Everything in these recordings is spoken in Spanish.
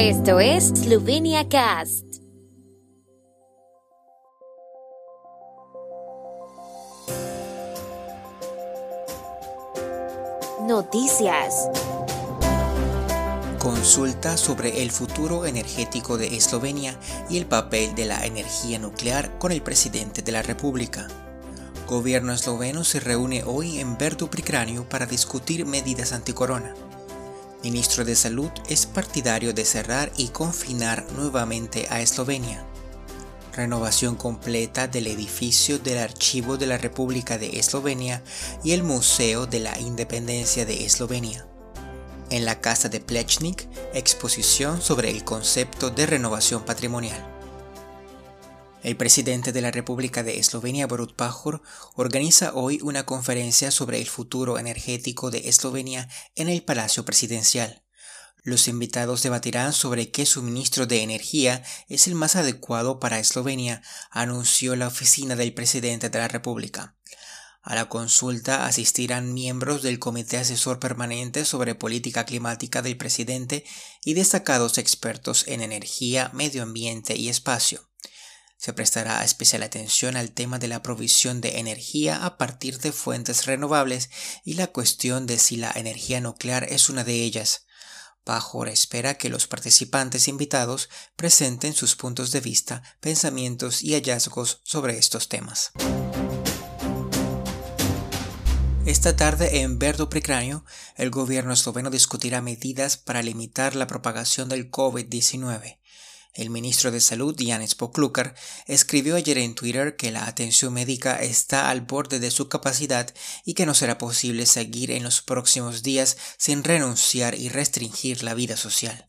Esto es Slovenia Cast. Noticias. Consulta sobre el futuro energético de Eslovenia y el papel de la energía nuclear con el presidente de la República. Gobierno esloveno se reúne hoy en Verdu para discutir medidas anticorona. Ministro de Salud es partidario de cerrar y confinar nuevamente a Eslovenia. Renovación completa del edificio del Archivo de la República de Eslovenia y el Museo de la Independencia de Eslovenia. En la casa de Plechnik, exposición sobre el concepto de renovación patrimonial. El presidente de la República de Eslovenia, Borut Pajor, organiza hoy una conferencia sobre el futuro energético de Eslovenia en el Palacio Presidencial. Los invitados debatirán sobre qué suministro de energía es el más adecuado para Eslovenia, anunció la oficina del presidente de la República. A la consulta asistirán miembros del Comité Asesor Permanente sobre Política Climática del presidente y destacados expertos en energía, medio ambiente y espacio. Se prestará especial atención al tema de la provisión de energía a partir de fuentes renovables y la cuestión de si la energía nuclear es una de ellas. Pajor espera que los participantes invitados presenten sus puntos de vista, pensamientos y hallazgos sobre estos temas. Esta tarde en Verdo Precráneo, el gobierno esloveno discutirá medidas para limitar la propagación del COVID-19. El ministro de Salud, Janis Poklukar, escribió ayer en Twitter que la atención médica está al borde de su capacidad y que no será posible seguir en los próximos días sin renunciar y restringir la vida social.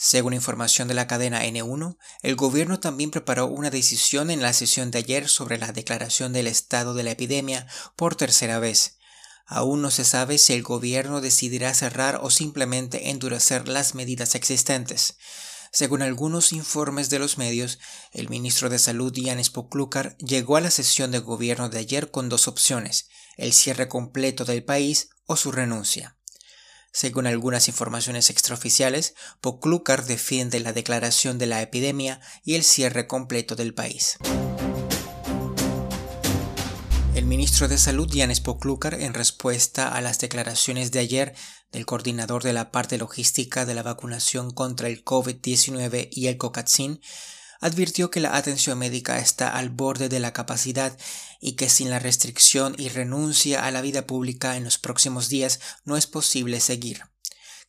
Según información de la cadena N1, el gobierno también preparó una decisión en la sesión de ayer sobre la declaración del estado de la epidemia por tercera vez. Aún no se sabe si el gobierno decidirá cerrar o simplemente endurecer las medidas existentes. Según algunos informes de los medios, el ministro de Salud Yanis Poklukar llegó a la sesión de gobierno de ayer con dos opciones, el cierre completo del país o su renuncia. Según algunas informaciones extraoficiales, Poklukar defiende la declaración de la epidemia y el cierre completo del país. El ministro de Salud, Janis Poklukar, en respuesta a las declaraciones de ayer del coordinador de la parte logística de la vacunación contra el COVID-19 y el COCATSIN, advirtió que la atención médica está al borde de la capacidad y que sin la restricción y renuncia a la vida pública en los próximos días no es posible seguir.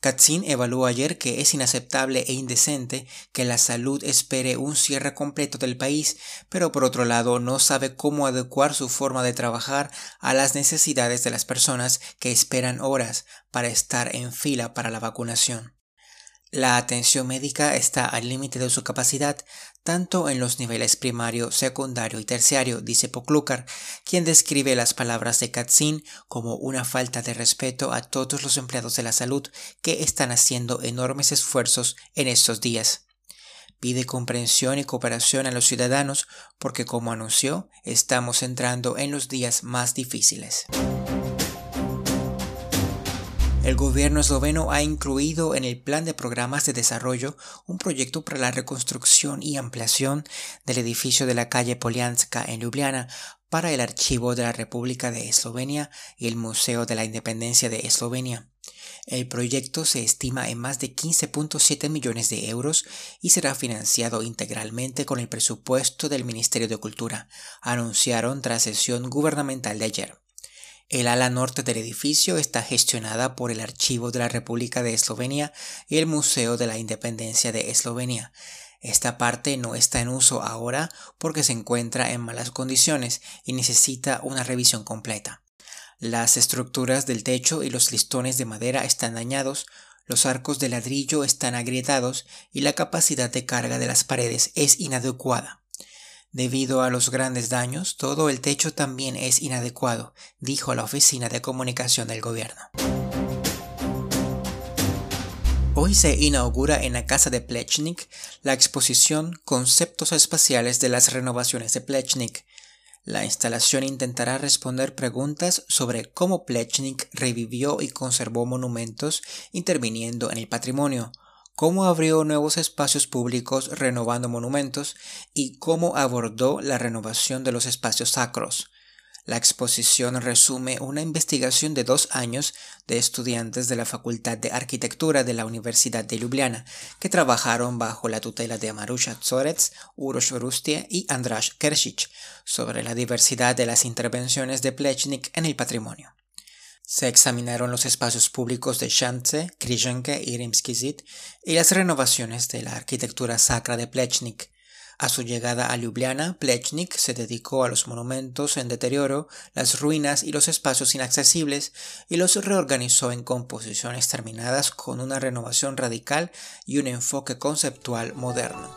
Katzin evaluó ayer que es inaceptable e indecente que la salud espere un cierre completo del país, pero por otro lado no sabe cómo adecuar su forma de trabajar a las necesidades de las personas que esperan horas para estar en fila para la vacunación. La atención médica está al límite de su capacidad, tanto en los niveles primario, secundario y terciario, dice Poklukar, quien describe las palabras de Katzin como una falta de respeto a todos los empleados de la salud que están haciendo enormes esfuerzos en estos días. Pide comprensión y cooperación a los ciudadanos porque, como anunció, estamos entrando en los días más difíciles. El gobierno esloveno ha incluido en el plan de programas de desarrollo un proyecto para la reconstrucción y ampliación del edificio de la calle Polianska en Ljubljana para el Archivo de la República de Eslovenia y el Museo de la Independencia de Eslovenia. El proyecto se estima en más de 15.7 millones de euros y será financiado integralmente con el presupuesto del Ministerio de Cultura, anunciaron tras sesión gubernamental de ayer. El ala norte del edificio está gestionada por el Archivo de la República de Eslovenia y el Museo de la Independencia de Eslovenia. Esta parte no está en uso ahora porque se encuentra en malas condiciones y necesita una revisión completa. Las estructuras del techo y los listones de madera están dañados, los arcos de ladrillo están agrietados y la capacidad de carga de las paredes es inadecuada. Debido a los grandes daños, todo el techo también es inadecuado, dijo la Oficina de Comunicación del Gobierno. Hoy se inaugura en la casa de Plechnik la exposición Conceptos espaciales de las renovaciones de Plechnik. La instalación intentará responder preguntas sobre cómo Plechnik revivió y conservó monumentos interviniendo en el patrimonio, cómo abrió nuevos espacios públicos renovando monumentos y cómo abordó la renovación de los espacios sacros. La exposición resume una investigación de dos años de estudiantes de la Facultad de Arquitectura de la Universidad de Ljubljana, que trabajaron bajo la tutela de Marusha Zorets, Uroš Rustie y Andras Kersic sobre la diversidad de las intervenciones de Plechnik en el patrimonio. Se examinaron los espacios públicos de Shantze, Križenke y Rimsky Zid y las renovaciones de la arquitectura sacra de Plechnik. A su llegada a Ljubljana, Plechnik se dedicó a los monumentos en deterioro, las ruinas y los espacios inaccesibles y los reorganizó en composiciones terminadas con una renovación radical y un enfoque conceptual moderno.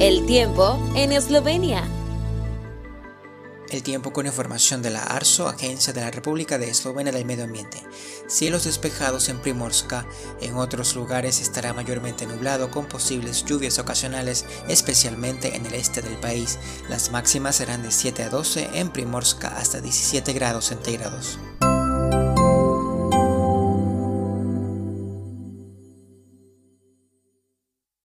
El tiempo en Eslovenia. El tiempo con información de la ARSO, Agencia de la República de Eslovenia del Medio Ambiente. Cielos despejados en Primorska, en otros lugares estará mayormente nublado con posibles lluvias ocasionales, especialmente en el este del país. Las máximas serán de 7 a 12 en Primorska hasta 17 grados centígrados.